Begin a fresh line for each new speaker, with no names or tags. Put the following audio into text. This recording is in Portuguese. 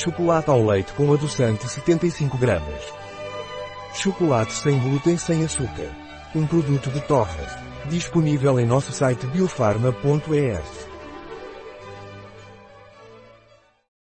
Chocolate ao leite com adoçante 75 gramas. Chocolate sem glúten sem açúcar. Um produto de Torres. Disponível em nosso site biofarma.es.